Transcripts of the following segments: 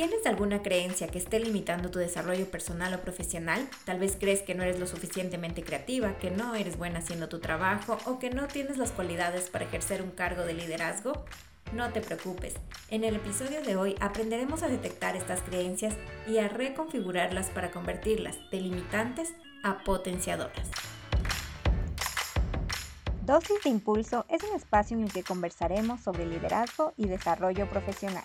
¿Tienes alguna creencia que esté limitando tu desarrollo personal o profesional? Tal vez crees que no eres lo suficientemente creativa, que no eres buena haciendo tu trabajo o que no tienes las cualidades para ejercer un cargo de liderazgo. No te preocupes, en el episodio de hoy aprenderemos a detectar estas creencias y a reconfigurarlas para convertirlas de limitantes a potenciadoras. Dosis de Impulso es un espacio en el que conversaremos sobre liderazgo y desarrollo profesional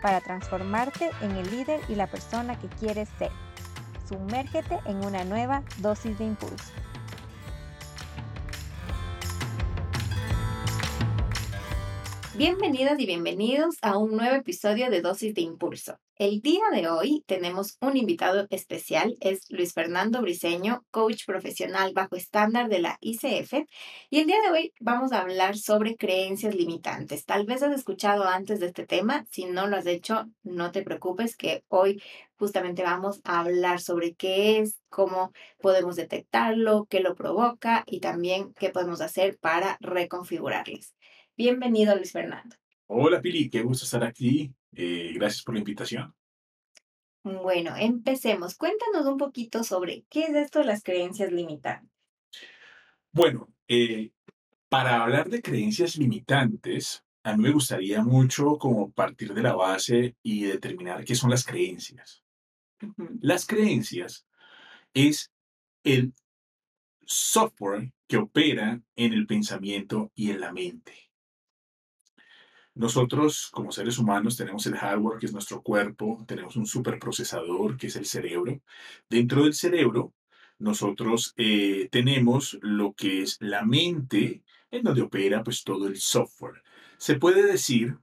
para transformarte en el líder y la persona que quieres ser. Sumérgete en una nueva dosis de impulso. Bienvenidas y bienvenidos a un nuevo episodio de Dosis de Impulso. El día de hoy tenemos un invitado especial, es Luis Fernando Briseño, coach profesional bajo estándar de la ICF. Y el día de hoy vamos a hablar sobre creencias limitantes. Tal vez has escuchado antes de este tema, si no lo has hecho, no te preocupes que hoy justamente vamos a hablar sobre qué es, cómo podemos detectarlo, qué lo provoca y también qué podemos hacer para reconfigurarles. Bienvenido, Luis Fernando. Hola, Pili, qué gusto estar aquí. Eh, gracias por la invitación. Bueno, empecemos. Cuéntanos un poquito sobre qué es esto de las creencias limitantes. Bueno, eh, para hablar de creencias limitantes, a mí me gustaría mucho como partir de la base y determinar qué son las creencias. Las creencias es el software que opera en el pensamiento y en la mente. Nosotros, como seres humanos, tenemos el hardware, que es nuestro cuerpo, tenemos un superprocesador, que es el cerebro. Dentro del cerebro, nosotros eh, tenemos lo que es la mente, en donde opera pues todo el software. Se puede decir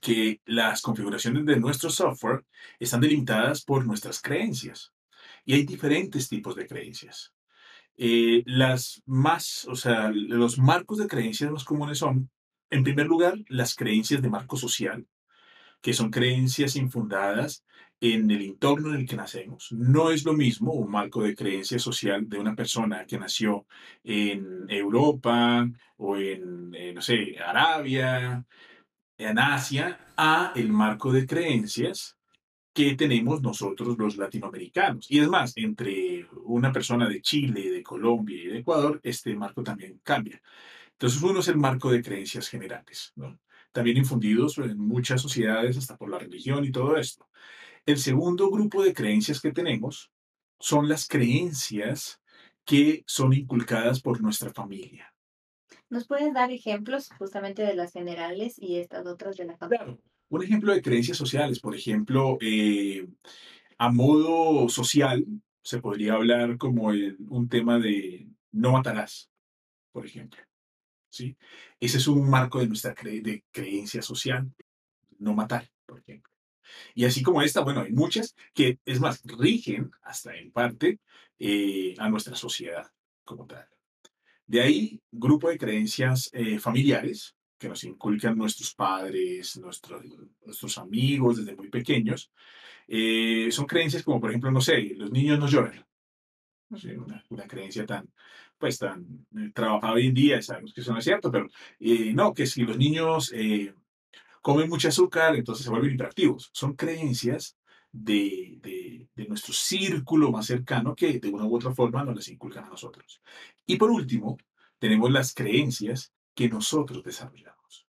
que las configuraciones de nuestro software están delimitadas por nuestras creencias. Y hay diferentes tipos de creencias. Eh, las más, o sea, los marcos de creencias más comunes son en primer lugar, las creencias de marco social, que son creencias infundadas en el entorno en el que nacemos. No es lo mismo un marco de creencia social de una persona que nació en Europa o en, eh, no sé, Arabia, en Asia, a el marco de creencias que tenemos nosotros los latinoamericanos. Y es más, entre una persona de Chile, de Colombia y de Ecuador, este marco también cambia. Entonces, uno es el marco de creencias generales, también infundidos en muchas sociedades, hasta por la religión y todo esto. El segundo grupo de creencias que tenemos son las creencias que son inculcadas por nuestra familia. ¿Nos puedes dar ejemplos justamente de las generales y estas otras de la familia? Claro. Un ejemplo de creencias sociales, por ejemplo, eh, a modo social, se podría hablar como un tema de no matarás, por ejemplo. ¿Sí? Ese es un marco de nuestra creencia social, no matar, por ejemplo. Y así como esta, bueno, hay muchas que, es más, rigen hasta en parte eh, a nuestra sociedad como tal. De ahí, grupo de creencias eh, familiares que nos inculcan nuestros padres, nuestros, amigos desde muy pequeños. Eh, son creencias como, por ejemplo, no sé, los niños no lloran. Una, una, creencia tan, pues tan eh, trabajada hoy en día, sabemos que eso no es cierto, pero eh, no, que si los niños eh, comen mucho azúcar, entonces se vuelven hiperactivos. Son creencias de, de, de, nuestro círculo más cercano que de una u otra forma nos las inculcan a nosotros. Y por último, tenemos las creencias que nosotros desarrollamos.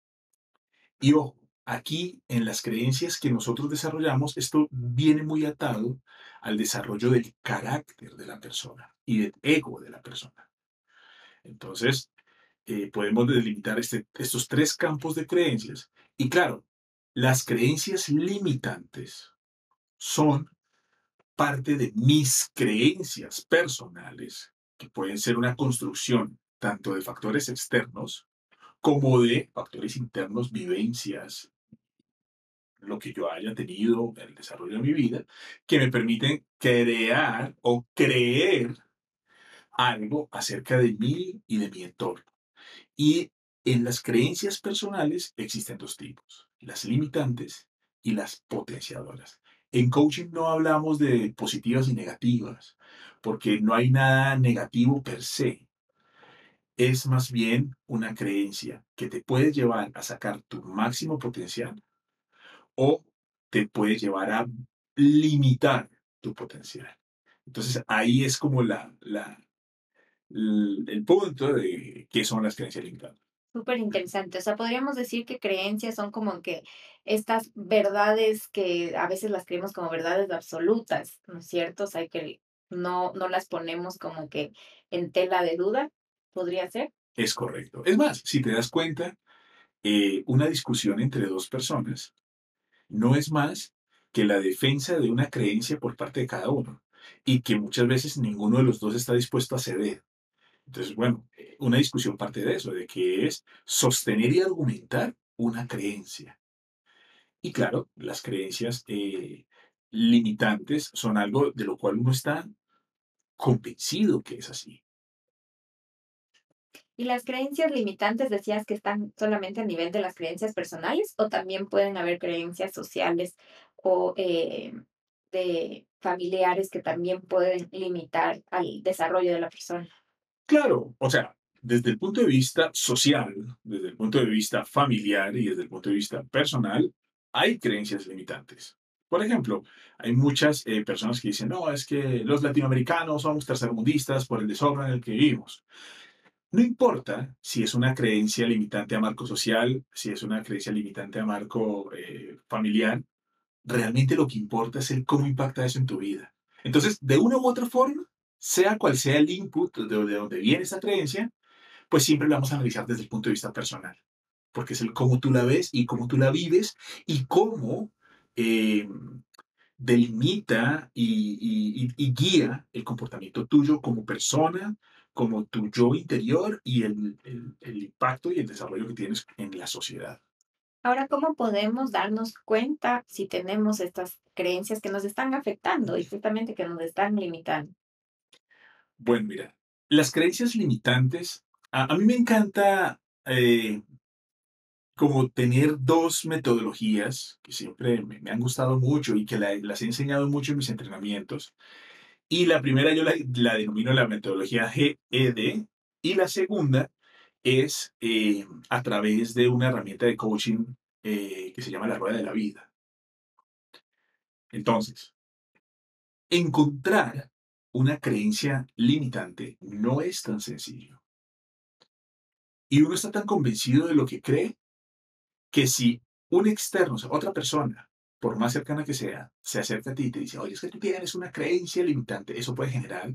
Y ojo, aquí en las creencias que nosotros desarrollamos, esto viene muy atado al desarrollo del carácter de la persona y del ego de la persona. Entonces, eh, podemos delimitar este, estos tres campos de creencias. Y claro, las creencias limitantes son parte de mis creencias personales, que pueden ser una construcción tanto de factores externos como de factores internos, vivencias, lo que yo haya tenido en el desarrollo de mi vida, que me permiten crear o creer algo acerca de mí y de mi entorno. Y en las creencias personales existen dos tipos, las limitantes y las potenciadoras. En coaching no hablamos de positivas y negativas, porque no hay nada negativo per se. Es más bien una creencia que te puede llevar a sacar tu máximo potencial o te puede llevar a limitar tu potencial. Entonces ahí es como la, la, el punto de qué son las creencias limitantes. Súper interesante. O sea, podríamos decir que creencias son como que estas verdades que a veces las creemos como verdades absolutas, ¿no es cierto? O sea, que no, no las ponemos como que en tela de duda, ¿podría ser? Es correcto. Es más, si te das cuenta, eh, una discusión entre dos personas no es más que la defensa de una creencia por parte de cada uno y que muchas veces ninguno de los dos está dispuesto a ceder. Entonces, bueno, una discusión parte de eso, de que es sostener y argumentar una creencia. Y claro, las creencias eh, limitantes son algo de lo cual uno está convencido que es así. ¿Y las creencias limitantes decías que están solamente a nivel de las creencias personales o también pueden haber creencias sociales o eh, de familiares que también pueden limitar al desarrollo de la persona? Claro, o sea, desde el punto de vista social, desde el punto de vista familiar y desde el punto de vista personal, hay creencias limitantes. Por ejemplo, hay muchas eh, personas que dicen, no, es que los latinoamericanos somos tercermundistas por el desorden en el que vivimos. No importa si es una creencia limitante a marco social, si es una creencia limitante a marco eh, familiar, realmente lo que importa es el cómo impacta eso en tu vida. Entonces, de una u otra forma, sea cual sea el input de, donde viene esa creencia, pues siempre la vamos a analizar desde el punto de vista personal, porque es el cómo tú la ves y cómo tú la vives y cómo eh, delimita y, guía el comportamiento tuyo como persona, como tu yo interior y el, el impacto y el desarrollo que tienes en la sociedad. Ahora, ¿cómo podemos darnos cuenta si tenemos estas creencias que nos están afectando y justamente que nos están limitando? Bueno, mira, las creencias limitantes, a, mí me encanta eh, como tener dos metodologías que siempre me, han gustado mucho y que las he enseñado mucho en mis entrenamientos. Y la primera yo la, denomino la metodología GED y la segunda es eh, a través de una herramienta de coaching eh, que se llama la rueda de la vida. Entonces, encontrar una creencia limitante no es tan sencillo. Y uno está tan convencido de lo que cree que si un externo, o sea, otra persona, por más cercana que sea, se acerca a ti y te dice, oye, es que tú tienes una creencia limitante, eso puede generar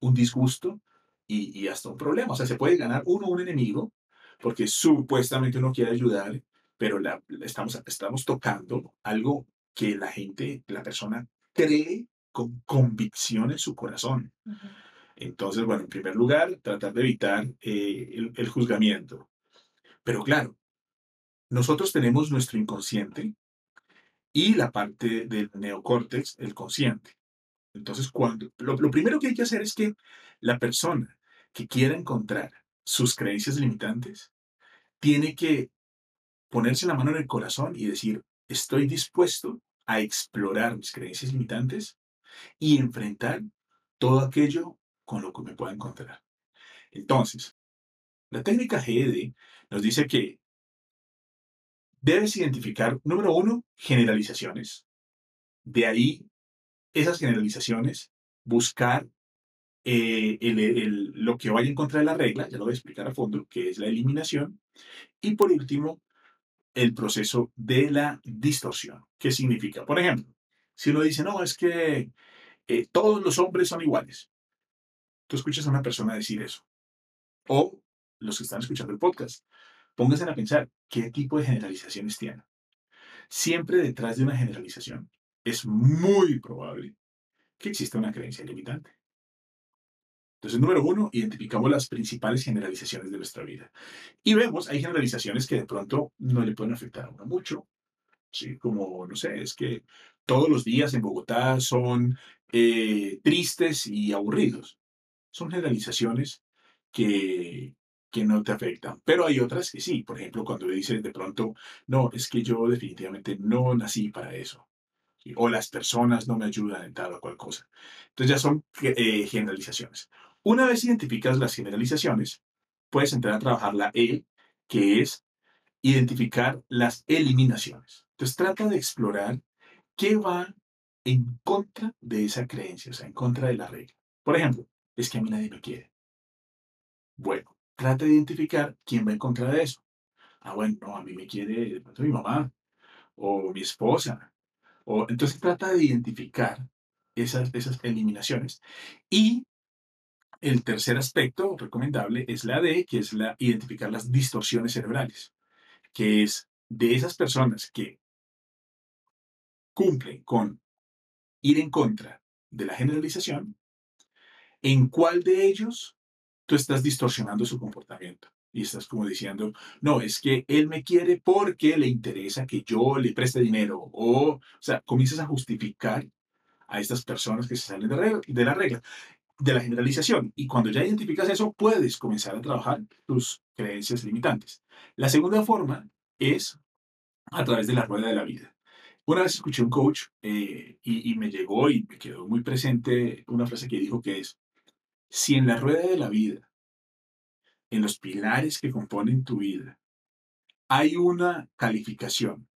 un disgusto y, hasta un problema. O sea, se puede ganar uno un enemigo porque supuestamente uno quiere ayudar, pero estamos, estamos tocando algo que la gente, la persona cree con convicción en su corazón. Entonces, bueno, en primer lugar, tratar de evitar eh, el, juzgamiento. Pero claro, nosotros tenemos nuestro inconsciente y la parte del neocórtex, el consciente. Entonces, cuando, lo, lo, primero que hay que hacer es que la persona que quiera encontrar sus creencias limitantes tiene que ponerse la mano en el corazón y decir, estoy dispuesto a explorar mis creencias limitantes y enfrentar todo aquello con lo que me pueda encontrar. Entonces, la técnica GED nos dice que debes identificar, número uno, generalizaciones. De ahí, esas generalizaciones, buscar eh, lo que vaya en contra de la regla, ya lo voy a explicar a fondo, que es la eliminación. Y por último, el proceso de la distorsión. ¿Qué significa? Por ejemplo, si uno dice, no, es que eh, todos los hombres son iguales. Tú escuchas a una persona decir eso. O los que están escuchando el podcast, pónganse a pensar qué tipo de generalizaciones tienen. Siempre detrás de una generalización es muy probable que exista una creencia limitante. Entonces, número uno, identificamos las principales generalizaciones de nuestra vida. Y vemos, hay generalizaciones que de pronto no le pueden afectar a uno mucho, ¿sí? Como, no sé, es que todos los días en Bogotá son eh, tristes y aburridos. Son generalizaciones que, que no te afectan, pero hay otras que sí. Por ejemplo, cuando dices de pronto, no, es que yo definitivamente no nací para eso. O las personas no me ayudan en tal o cual cosa. Entonces ya son eh, generalizaciones. Una vez identificas las generalizaciones, puedes entrar a trabajar la E, que es identificar las eliminaciones. Entonces trata de explorar qué va en contra de esa creencia, o sea, en contra de la regla. Por ejemplo, es que a mí nadie me quiere. Bueno, trata de identificar quién va en contra de eso. Ah, bueno, no, a mí me quiere mi mamá o mi esposa. O, entonces trata de identificar esas, esas eliminaciones. Y el tercer aspecto recomendable es la D, que es la identificar las distorsiones cerebrales, que es de esas personas que cumplen con ir en contra de la generalización, en cuál de ellos tú estás distorsionando su comportamiento. Y estás como diciendo, no, es que él me quiere porque le interesa que yo le preste dinero. O, o sea, comienzas a justificar a estas personas que se salen de, de la regla, de la generalización. Y cuando ya identificas eso, puedes comenzar a trabajar tus creencias limitantes. La segunda forma es a través de la rueda de la vida. Una vez escuché un coach eh, y, y me llegó y me quedó muy presente una frase que dijo que es, si en la rueda de la vida, en los pilares que componen tu vida, hay una calificación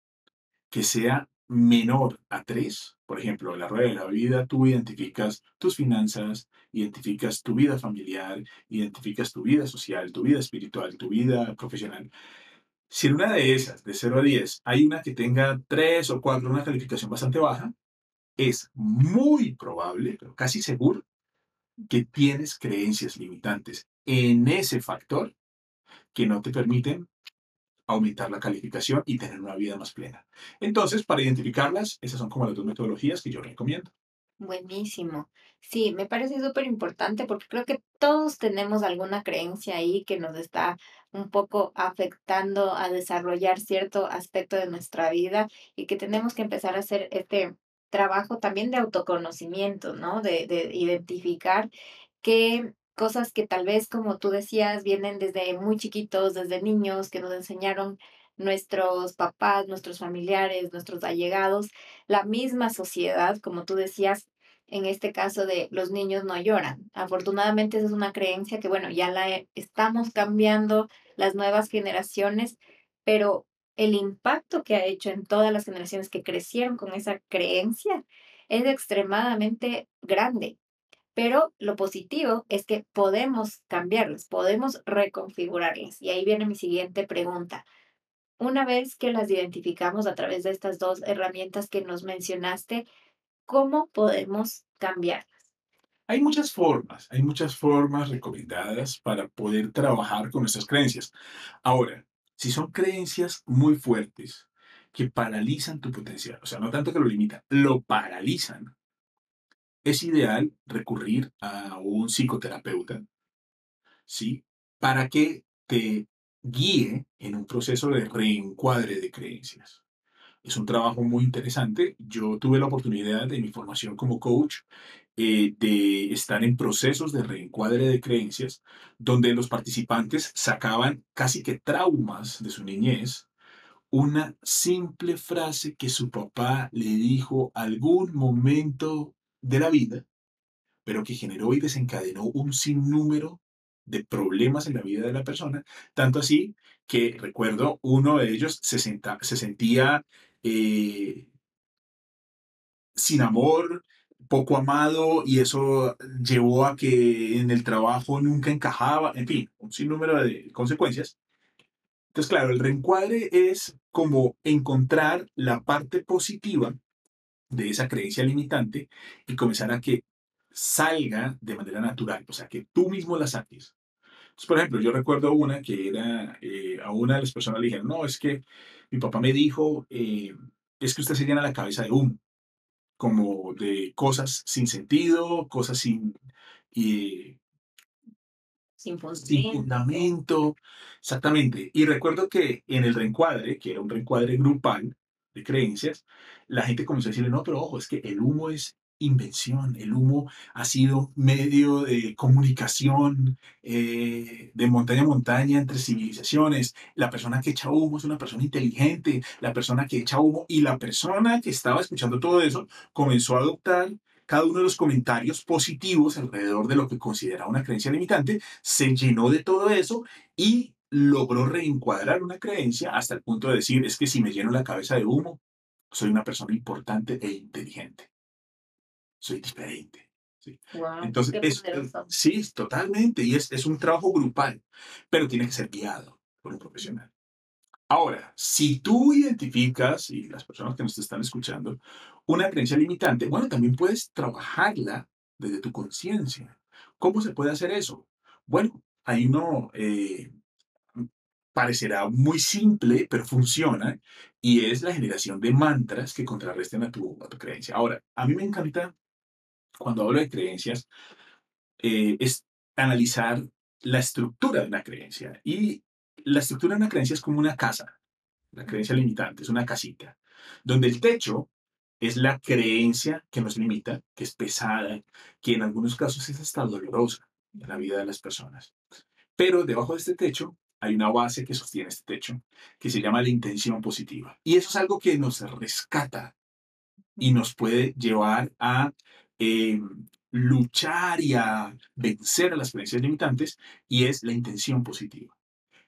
que sea menor a 3, por ejemplo, en la rueda de la vida, tú identificas tus finanzas, identificas tu vida familiar, identificas tu vida social, tu vida espiritual, tu vida profesional. Si en una de esas, de 0 a 10, hay una que tenga 3 o 4, una calificación bastante baja, es muy probable, pero casi seguro, que tienes creencias limitantes en ese factor que no te permiten aumentar la calificación y tener una vida más plena. Entonces, para identificarlas, esas son como las dos metodologías que yo recomiendo. Buenísimo. Sí, me parece súper importante porque creo que todos tenemos alguna creencia ahí que nos está un poco afectando a desarrollar cierto aspecto de nuestra vida y que tenemos que empezar a hacer este trabajo también de autoconocimiento, ¿no? De, de identificar qué cosas que tal vez, como tú decías, vienen desde muy chiquitos, desde niños, que nos enseñaron nuestros papás, nuestros familiares, nuestros allegados, la misma sociedad, como tú decías, en este caso de los niños no lloran. Afortunadamente esa es una creencia que, bueno, ya la estamos cambiando las nuevas generaciones, pero el impacto que ha hecho en todas las generaciones que crecieron con esa creencia es extremadamente grande. Pero lo positivo es que podemos cambiarlas, podemos reconfigurarlas. Y ahí viene mi siguiente pregunta. Una vez que las identificamos a través de estas dos herramientas que nos mencionaste, ¿cómo podemos cambiarlas? Hay muchas formas, hay muchas formas recomendadas para poder trabajar con nuestras creencias. Ahora, si son creencias muy fuertes que paralizan tu potencial, o sea, no tanto que lo limitan, lo paralizan, es ideal recurrir a un psicoterapeuta, ¿sí? Para que te guíe en un proceso de reencuadre de creencias. Es un trabajo muy interesante. Yo tuve la oportunidad en mi formación como coach eh, de estar en procesos de reencuadre de creencias, donde los participantes sacaban casi que traumas de su niñez, una simple frase que su papá le dijo algún momento de la vida, pero que generó y desencadenó un sinnúmero de problemas en la vida de la persona, tanto así que recuerdo uno de ellos se, senta- se sentía eh, sin amor, poco amado, y eso llevó a que en el trabajo nunca encajaba, en fin, un sinnúmero de consecuencias. Entonces, claro, el reencuadre es como encontrar la parte positiva de esa creencia limitante y comenzar a que salga de manera natural, o sea, que tú mismo la saques. Entonces, por ejemplo, yo recuerdo una que era, eh, a una de las personas le dijeron, no, es que mi papá me dijo, eh, es que usted se llena la cabeza de humo, como de cosas sin sentido, cosas sin, eh, Sin sin fundamento. fundamento, exactamente. Y recuerdo que en el reencuadre, que era un reencuadre grupal, de creencias, la gente comenzó a decirle, no, pero ojo, es que el humo es invención, el humo ha sido medio de comunicación eh, de montaña a montaña entre civilizaciones. La persona que echa humo es una persona inteligente, la persona que echa humo y la persona que estaba escuchando todo eso comenzó a adoptar cada uno de los comentarios positivos alrededor de lo que consideraba una creencia limitante, se llenó de todo eso y logró reencuadrar una creencia hasta el punto de decir, es que si me lleno la cabeza de humo, soy una persona importante e inteligente. Soy diferente. ¿sí? Entonces, es, sí, totalmente. Y es, es un trabajo grupal, pero tiene que ser guiado por un profesional. Ahora, si tú identificas, y las personas que nos están escuchando, una creencia limitante, bueno, también puedes trabajarla desde tu conciencia. ¿Cómo se puede hacer eso? Bueno, ahí no eh, parecerá muy simple, pero funciona, y es la generación de mantras que contrarresten a tu, a tu creencia. Ahora, a mí me encanta, cuando hablo de creencias, eh, es analizar la estructura de una creencia. Y la estructura de una creencia es como una casa, la creencia limitante, es una casita, donde el techo es la creencia que nos limita, que es pesada, que en algunos casos es hasta dolorosa en la vida de las personas. Pero debajo de este techo hay una base que sostiene este techo, que se llama la intención positiva. Y eso es algo que nos rescata y nos puede llevar a eh, luchar y a vencer a las creencias limitantes, y es la intención positiva.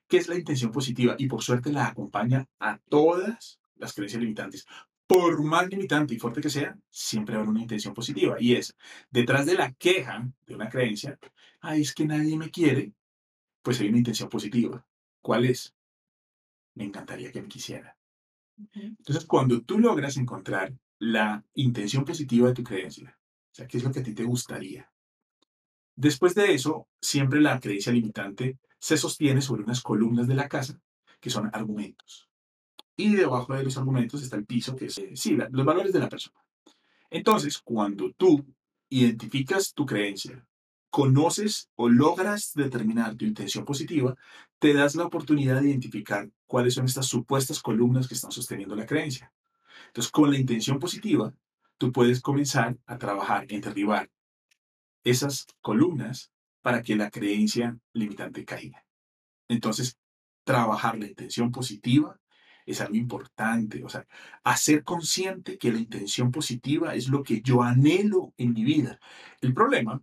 ¿Qué es la intención positiva? Y por suerte la acompaña a todas las creencias limitantes por más limitante y fuerte que sea, siempre habrá una intención positiva. Y es, detrás de la queja de una creencia, ay, es que nadie me quiere, pues hay una intención positiva. ¿Cuál es? Me encantaría que me quisiera. Entonces, cuando tú logras encontrar la intención positiva de tu creencia, ¿qué es lo que a ti te gustaría? Después de eso, siempre la creencia limitante se sostiene sobre unas columnas de la casa que son argumentos y debajo de los argumentos está el piso, que es, eh, sí, los valores de la persona. Entonces, cuando tú identificas tu creencia, conoces o logras determinar tu intención positiva, te das la oportunidad de identificar cuáles son estas supuestas columnas que están sosteniendo la creencia. Entonces, con la intención positiva, tú puedes comenzar a trabajar en derribar esas columnas para que la creencia limitante caiga. Entonces, trabajar la intención positiva es algo importante. O sea, hacer consciente que la intención positiva es lo que yo anhelo en mi vida. El problema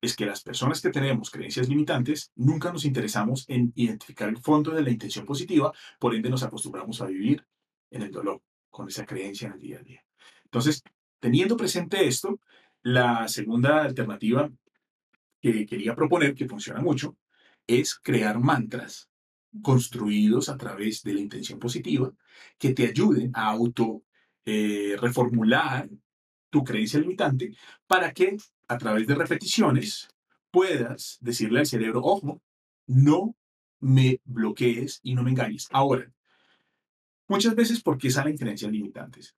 es que las personas que tenemos creencias limitantes nunca nos interesamos en identificar el fondo de la intención positiva, por ende nos acostumbramos a vivir en el dolor con esa creencia en el día a día. Entonces, teniendo presente esto, la segunda alternativa que quería proponer, que funciona mucho, es crear mantras construidos a través de la intención positiva que te ayuden a auto eh, reformular tu creencia limitante para que a través de repeticiones puedas decirle al cerebro, ojo, no me bloquees y no me engañes. Ahora, muchas veces, ¿por qué salen creencias limitantes?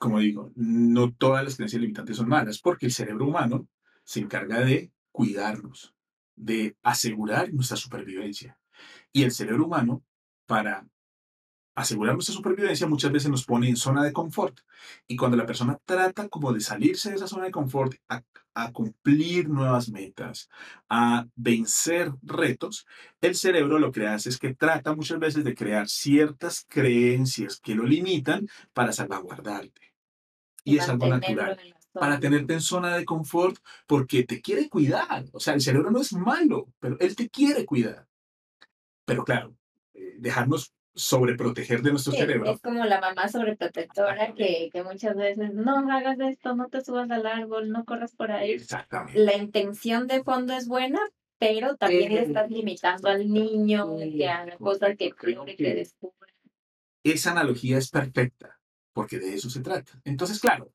Como digo, no todas las creencias limitantes son malas, porque el cerebro humano se encarga de cuidarnos, de asegurar nuestra supervivencia. Y el cerebro humano, para asegurar nuestra supervivencia, muchas veces nos pone en zona de confort. Y cuando la persona trata como de salirse de esa zona de confort, a, cumplir nuevas metas, a vencer retos, el cerebro lo que hace es que trata muchas veces de crear ciertas creencias que lo limitan para salvaguardarte. Y, es algo natural. Para tenerte en zona de confort porque te quiere cuidar. O sea, el cerebro no es malo, pero él te quiere cuidar. Pero claro, eh, dejarnos sobreproteger de nuestro cerebro. Es como la mamá sobreprotectora que, que muchas veces, no hagas esto, no te subas al árbol, no corras por ahí. Exactamente. La intención de fondo es buena, pero también le estás limitando al niño que haga cosas que que, que descubra. Esa analogía es perfecta, porque de eso se trata. Entonces, claro,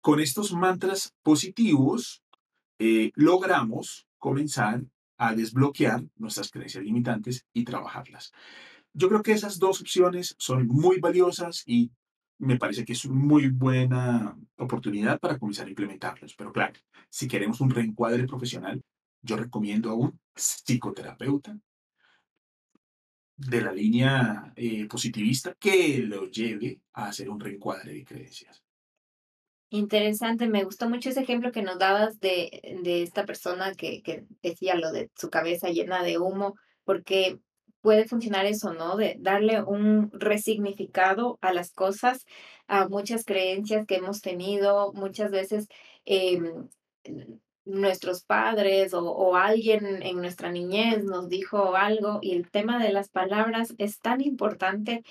con estos mantras positivos eh, logramos comenzar a desbloquear nuestras creencias limitantes y trabajarlas. Yo creo que esas dos opciones son muy valiosas y me parece que es una muy buena oportunidad para comenzar a implementarlos. Pero claro, si queremos un reencuadre profesional, yo recomiendo a un psicoterapeuta de la línea eh, positivista que lo lleve a hacer un reencuadre de creencias. Interesante, me gustó mucho ese ejemplo que nos dabas de, de esta persona que, que decía lo de su cabeza llena de humo, porque puede funcionar eso, ¿no? De darle un resignificado a las cosas, a muchas creencias que hemos tenido, muchas veces n- nuestros padres o, o alguien en nuestra niñez nos dijo algo y el tema de las palabras es tan importante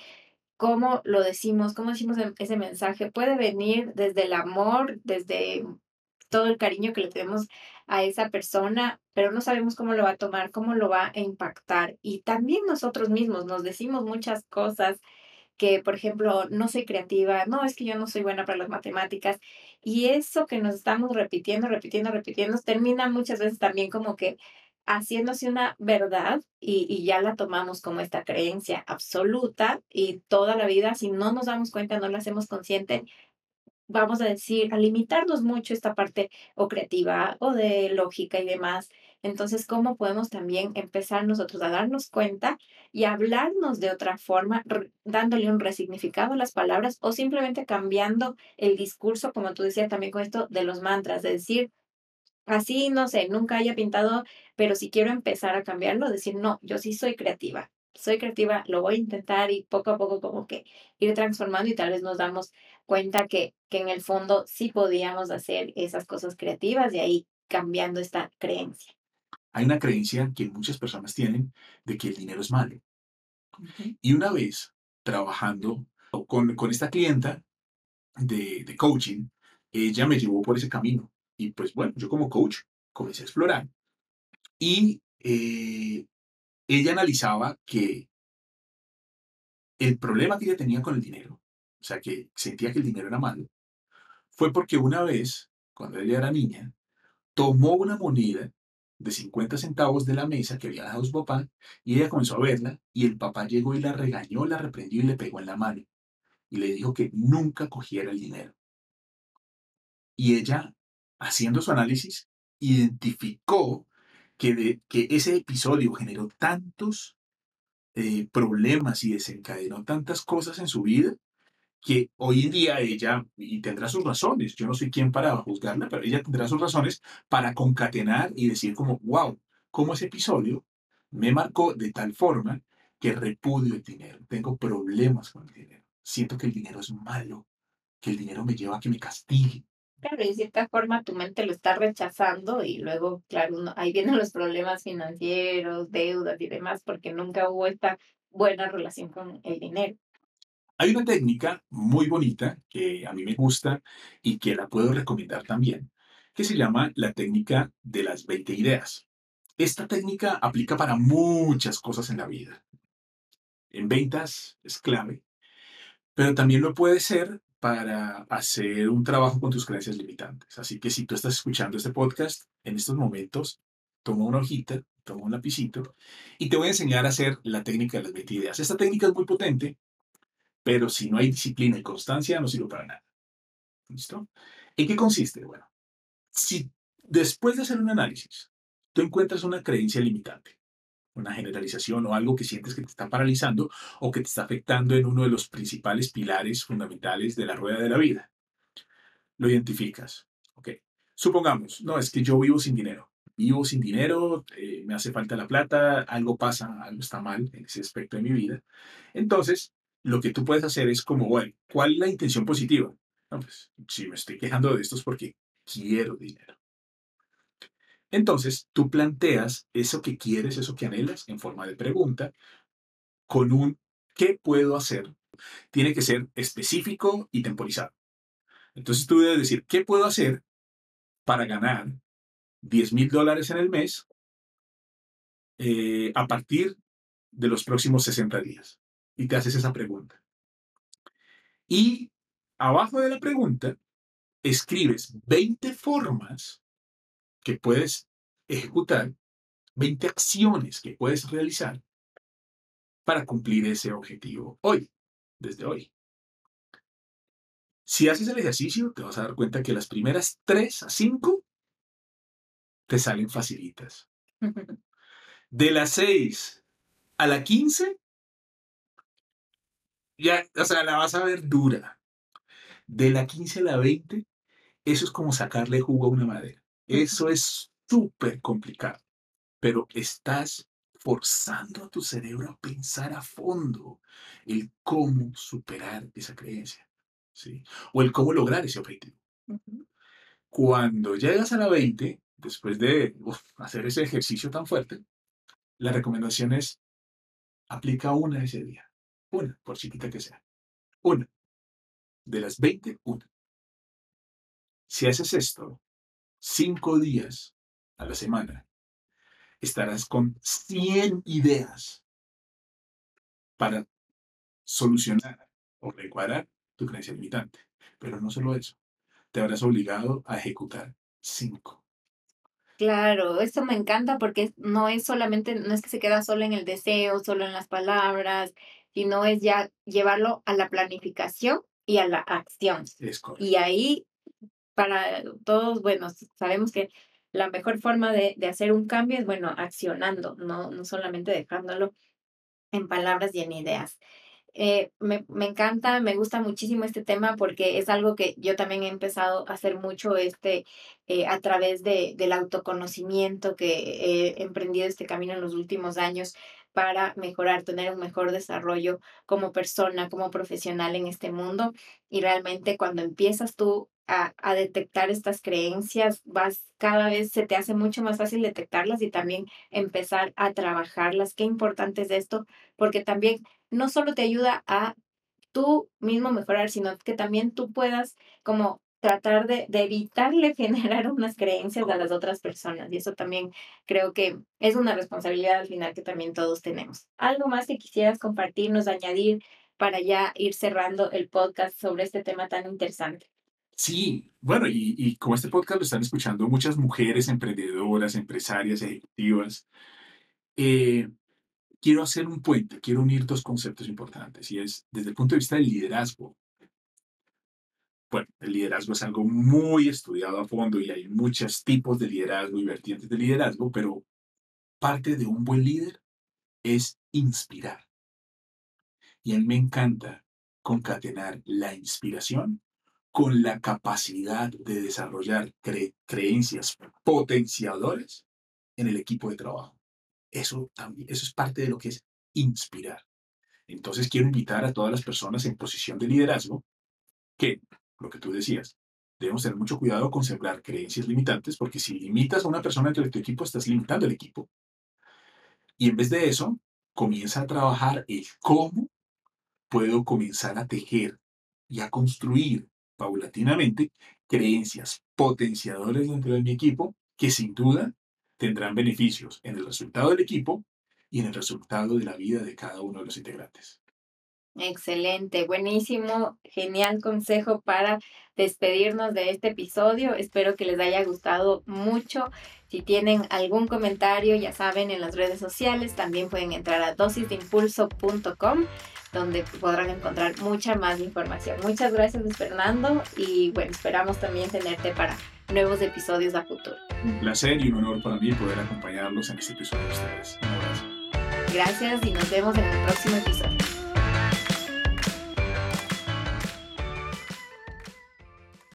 cómo lo decimos, cómo decimos e- ese mensaje. Puede venir desde el amor, desde todo el cariño que le tenemos a esa persona, pero no sabemos cómo lo va a tomar, cómo lo va a impactar. Y también nosotros mismos nos decimos muchas cosas que, por ejemplo, no soy creativa, no, es que yo no soy buena para las matemáticas. Y eso que nos estamos repitiendo, repitiendo, repitiendo, termina muchas veces también como que haciéndose una verdad y, y ya la tomamos como esta creencia absoluta y toda la vida, si no nos damos cuenta, no la hacemos consciente, vamos a decir, a limitarnos mucho esta parte o creativa o de lógica y demás. Entonces, ¿cómo podemos también empezar nosotros a darnos cuenta y hablarnos de otra forma, dándole un resignificado a las palabras o simplemente cambiando el discurso, como tú decías también con esto de los mantras, de decir, Así, no sé, nunca haya pintado, pero si quiero empezar a cambiarlo, decir, no, yo sí soy creativa, soy creativa, lo voy a intentar y poco a poco como que ir transformando y tal vez nos damos cuenta que, que en el fondo sí podíamos hacer esas cosas creativas y ahí cambiando esta creencia. Hay una creencia que muchas personas tienen de que el dinero es malo. Y una vez trabajando con, con esta clienta de, de coaching, ella me llevó por ese camino. Y pues bueno, yo como coach comencé a explorar. Y eh, ella analizaba que el problema que ella tenía con el dinero, o sea, que sentía que el dinero era malo, fue porque una vez, cuando ella era niña, tomó una moneda de 50 centavos de la mesa que había dejado su papá y ella comenzó a verla y el papá llegó y la regañó, la reprendió y le pegó en la mano y le dijo que nunca cogiera el dinero. Y ella, haciendo su análisis, identificó que, de- que ese episodio generó tantos eh, problemas y desencadenó tantas cosas en su vida que hoy en día ella, y tendrá sus razones, yo no soy quien para juzgarla, pero ella tendrá sus razones para concatenar y decir como, wow, cómo ese episodio me marcó de tal forma que repudio el dinero, tengo problemas con el dinero, siento que el dinero es malo, que el dinero me lleva a que me castigue. Claro, y de cierta forma tu mente lo está rechazando y luego, claro, uno- ahí vienen los problemas financieros, deudas y demás, porque nunca hubo esta buena relación con el dinero. Hay una técnica muy bonita que a mí me gusta y que la puedo recomendar también, que se llama la técnica de las 20 ideas. Esta técnica aplica para muchas cosas en la vida. En ventas es clave, pero también lo puede ser para hacer un trabajo con tus creencias limitantes. Así que si tú estás escuchando este podcast en estos momentos, toma una hojita, toma un lapicito y te voy a enseñar a hacer la técnica de las 20 ideas. Esta técnica es muy potente pero si no hay disciplina y constancia, no sirve para nada. ¿Listo? ¿En qué consiste? Bueno, si después de hacer un análisis, tú encuentras una creencia limitante, una generalización o algo que sientes que te está paralizando o que te está afectando en uno de los principales pilares fundamentales de la rueda de la vida, lo identificas. Ok. Supongamos, no, es que yo vivo sin dinero. Vivo sin dinero, eh, me hace falta la plata, algo pasa, algo está mal en ese aspecto de mi vida. Entonces, lo que tú puedes hacer es como, bueno, ¿cuál es la intención positiva? Pues, si me estoy quejando de esto es porque quiero dinero. Entonces, tú planteas eso que quieres, eso que anhelas en forma de pregunta, con un ¿qué puedo hacer? Tiene que ser específico y temporizado. Entonces, tú debes decir, ¿qué puedo hacer para ganar 10 mil dólares en el mes eh, a partir de los próximos 60 días? Y te haces esa pregunta. Y abajo de la pregunta, escribes 20 formas que puedes ejecutar, 20 acciones que puedes realizar para cumplir ese objetivo hoy, desde hoy. Si haces el ejercicio, te vas a dar cuenta que las primeras 3 a 5 te salen facilitas. De las 6 a la 15 ya, o sea, la vas a ver dura. De la 15 a la 20, eso es como sacarle jugo a una madera. Eso es súper complicado, pero estás forzando a tu cerebro a pensar a fondo el cómo superar esa creencia, ¿sí? O el cómo lograr ese objetivo. Cuando llegas a la 20, después de hacer ese ejercicio tan fuerte, la recomendación es aplica una ese día. Una, por chiquita que sea. Una. De las 20, una. Si haces esto cinco días a la semana, estarás con 100 ideas para solucionar o recuadrar tu creencia limitante. Pero no solo eso, te habrás obligado a ejecutar cinco. Claro, eso me encanta porque no es solamente, no es que se queda solo en el deseo, solo en las palabras, sino es ya llevarlo a la planificación y a la acción. Es correcto. Y ahí, para todos, bueno, sabemos que la mejor forma de, de hacer un cambio es, bueno, accionando, no, no solamente dejándolo en palabras y en ideas. Eh, me, me, encanta, me gusta muchísimo este tema porque es algo que yo también he empezado a hacer mucho este, eh, a través de, del autoconocimiento que he emprendido este camino en los últimos años para mejorar, tener un mejor desarrollo como persona, como profesional en este mundo. Y realmente cuando empiezas tú a, a, detectar estas creencias, vas cada vez se te hace mucho más fácil detectarlas y también empezar a trabajarlas. Qué importante es esto, porque también no solo te ayuda a tú mismo mejorar, sino que también tú puedas como tratar de, de, evitarle generar unas creencias a las otras personas. Y eso también creo que es una responsabilidad al final que también todos tenemos. ¿Algo más que quisieras compartirnos, añadir para ya ir cerrando el podcast sobre este tema tan interesante? Sí, bueno, y, y como este podcast lo están escuchando muchas mujeres emprendedoras, empresarias, ejecutivas, eh, quiero hacer un puente, quiero unir dos conceptos importantes, y es desde el punto de vista del liderazgo, bueno, el liderazgo es algo muy estudiado a fondo y hay muchos tipos de liderazgo y vertientes de liderazgo, pero parte de un buen líder es inspirar. Y a mí me encanta concatenar la inspiración con la capacidad de desarrollar cre creencias potenciadoras en el equipo de trabajo. Eso también, eso es parte de lo que es inspirar. Entonces quiero invitar a todas las personas en posición de liderazgo que lo que tú decías, debemos tener mucho cuidado con sembrar creencias limitantes, porque si limitas a una persona entre tu equipo, estás limitando el equipo. Y en vez de eso, comienza a trabajar el cómo puedo comenzar a tejer y a construir paulatinamente creencias potenciadoras dentro de mi equipo que sin duda tendrán beneficios en el resultado del equipo y en el resultado de la vida de cada uno de los integrantes. Excelente, buenísimo, genial consejo para despedirnos de este episodio. Espero que les haya gustado mucho. Si tienen algún comentario, ya saben, en las redes sociales también pueden entrar a dosisdeimpulso.com donde podrán encontrar mucha más información. Muchas gracias, Fernando, y bueno, esperamos también tenerte para nuevos episodios a futuro. Un placer y un honor para mí poder acompañarlos en este episodio de ustedes. Un abrazo. Gracias y nos vemos en el próximo episodio.